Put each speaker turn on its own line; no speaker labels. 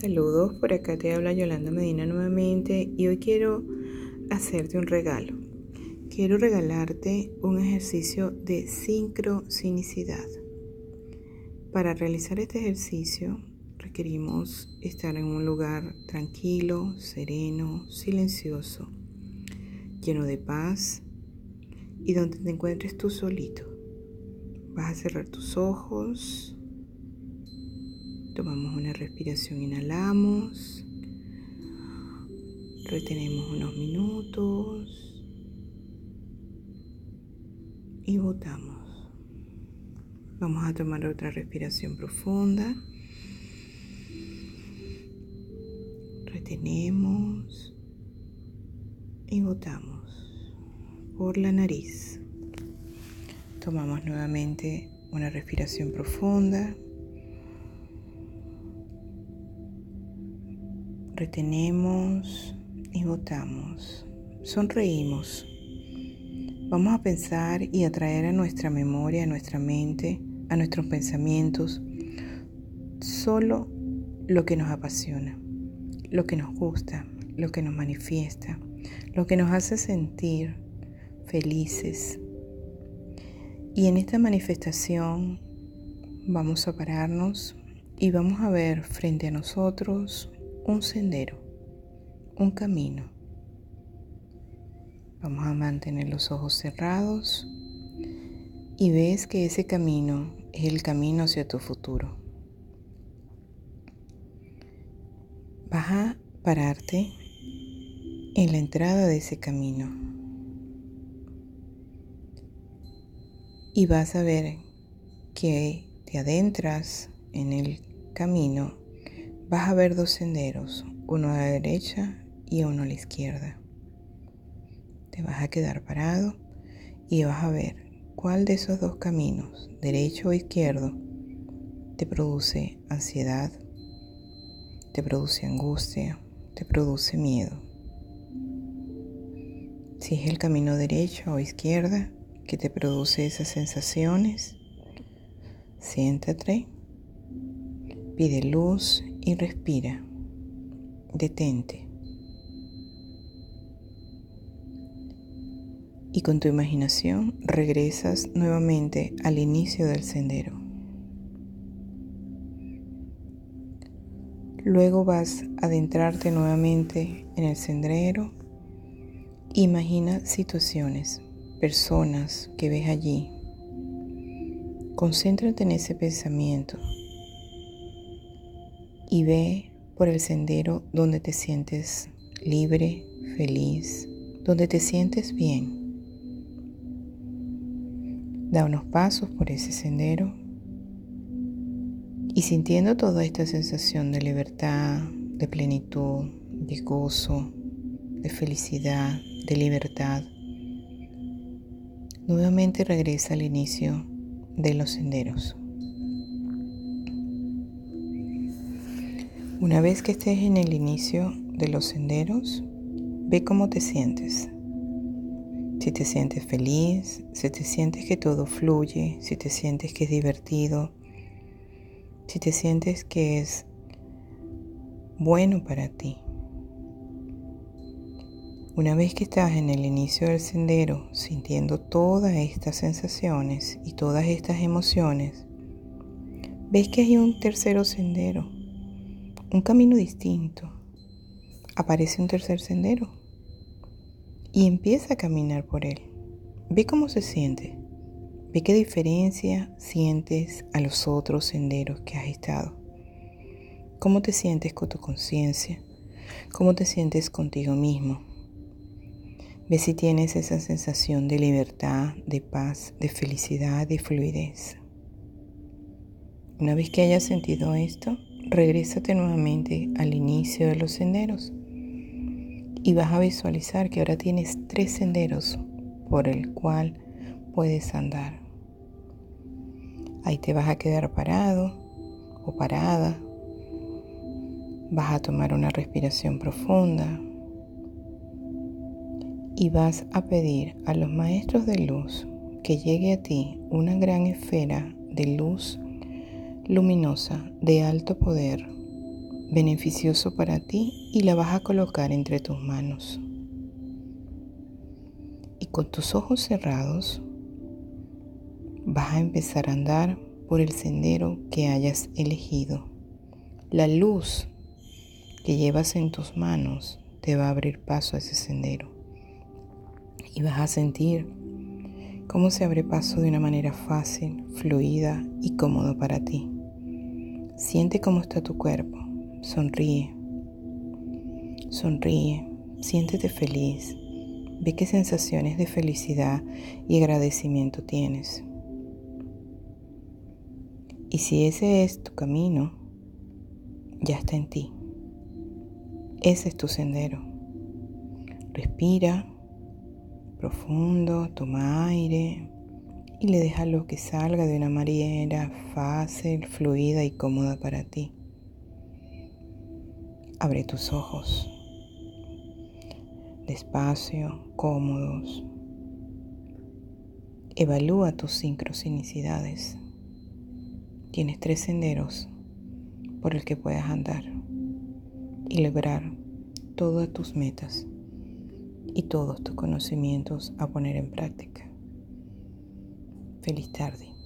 Saludos, por acá te habla Yolanda Medina nuevamente y hoy quiero hacerte un regalo. Quiero regalarte un ejercicio de sincronicidad. Para realizar este ejercicio requerimos estar en un lugar tranquilo, sereno, silencioso, lleno de paz y donde te encuentres tú solito. Vas a cerrar tus ojos. Tomamos una respiración, inhalamos. Retenemos unos minutos. Y botamos. Vamos a tomar otra respiración profunda. Retenemos y botamos por la nariz. Tomamos nuevamente una respiración profunda. Retenemos y botamos. Sonreímos. Vamos a pensar y atraer a nuestra memoria, a nuestra mente, a nuestros pensamientos, solo lo que nos apasiona, lo que nos gusta, lo que nos manifiesta, lo que nos hace sentir felices, y en esta manifestación vamos a pararnos y vamos a ver frente a nosotros un sendero, un camino. Vamos a mantener los ojos cerrados y ves que ese camino es el camino hacia tu futuro. Vas a pararte en la entrada de ese camino. y vas a ver que te adentras en el camino, vas a ver dos senderos, uno a la derecha y uno a la izquierda. Te vas a quedar parado y vas a ver cuál de esos dos caminos, derecho o izquierdo, te produce ansiedad, te produce angustia, te produce miedo. Si es el camino derecho o izquierda, que te produce esas sensaciones. Siéntate, pide luz y respira. Detente. Y con tu imaginación regresas nuevamente al inicio del sendero. Luego vas a adentrarte nuevamente en el sendero. Imagina situaciones personas que ves allí. Concéntrate en ese pensamiento y ve por el sendero donde te sientes libre, feliz, donde te sientes bien. Da unos pasos por ese sendero y sintiendo toda esta sensación de libertad, de plenitud, de gozo, de felicidad, de libertad, Nuevamente regresa al inicio de los senderos. Una vez que estés en el inicio de los senderos, ve cómo te sientes. Si te sientes feliz, si te sientes que todo fluye, si te sientes que es divertido, si te sientes que es bueno para ti. Una vez que estás en el inicio del sendero sintiendo todas estas sensaciones y todas estas emociones, ves que hay un tercero sendero, un camino distinto. Aparece un tercer sendero y empieza a caminar por él. Ve cómo se siente. Ve qué diferencia sientes a los otros senderos que has estado. ¿Cómo te sientes con tu conciencia? ¿Cómo te sientes contigo mismo? Ve si tienes esa sensación de libertad, de paz, de felicidad, de fluidez. Una vez que hayas sentido esto, regrésate nuevamente al inicio de los senderos y vas a visualizar que ahora tienes tres senderos por el cual puedes andar. Ahí te vas a quedar parado o parada. Vas a tomar una respiración profunda y vas a pedir a los maestros de luz que llegue a ti una gran esfera de luz luminosa de alto poder beneficioso para ti y la vas a colocar entre tus manos. Y con tus ojos cerrados vas a empezar a andar por el sendero que hayas elegido. La luz que llevas en tus manos te va a abrir paso a ese sendero. Y vas a sentir cómo se abre paso de una manera fácil, fluida y cómodo para ti. Siente cómo está tu cuerpo. Sonríe. Sonríe. Siéntete feliz. Ve qué sensaciones de felicidad y agradecimiento tienes. Y si ese es tu camino, ya está en ti. Ese es tu sendero. Respira profundo, toma aire y le deja lo que salga de una manera fácil, fluida y cómoda para ti. Abre tus ojos, despacio, cómodos. Evalúa tus sincronicidades. Tienes tres senderos por el que puedas andar y lograr todas tus metas y todos tus conocimientos a poner en práctica. Feliz tarde.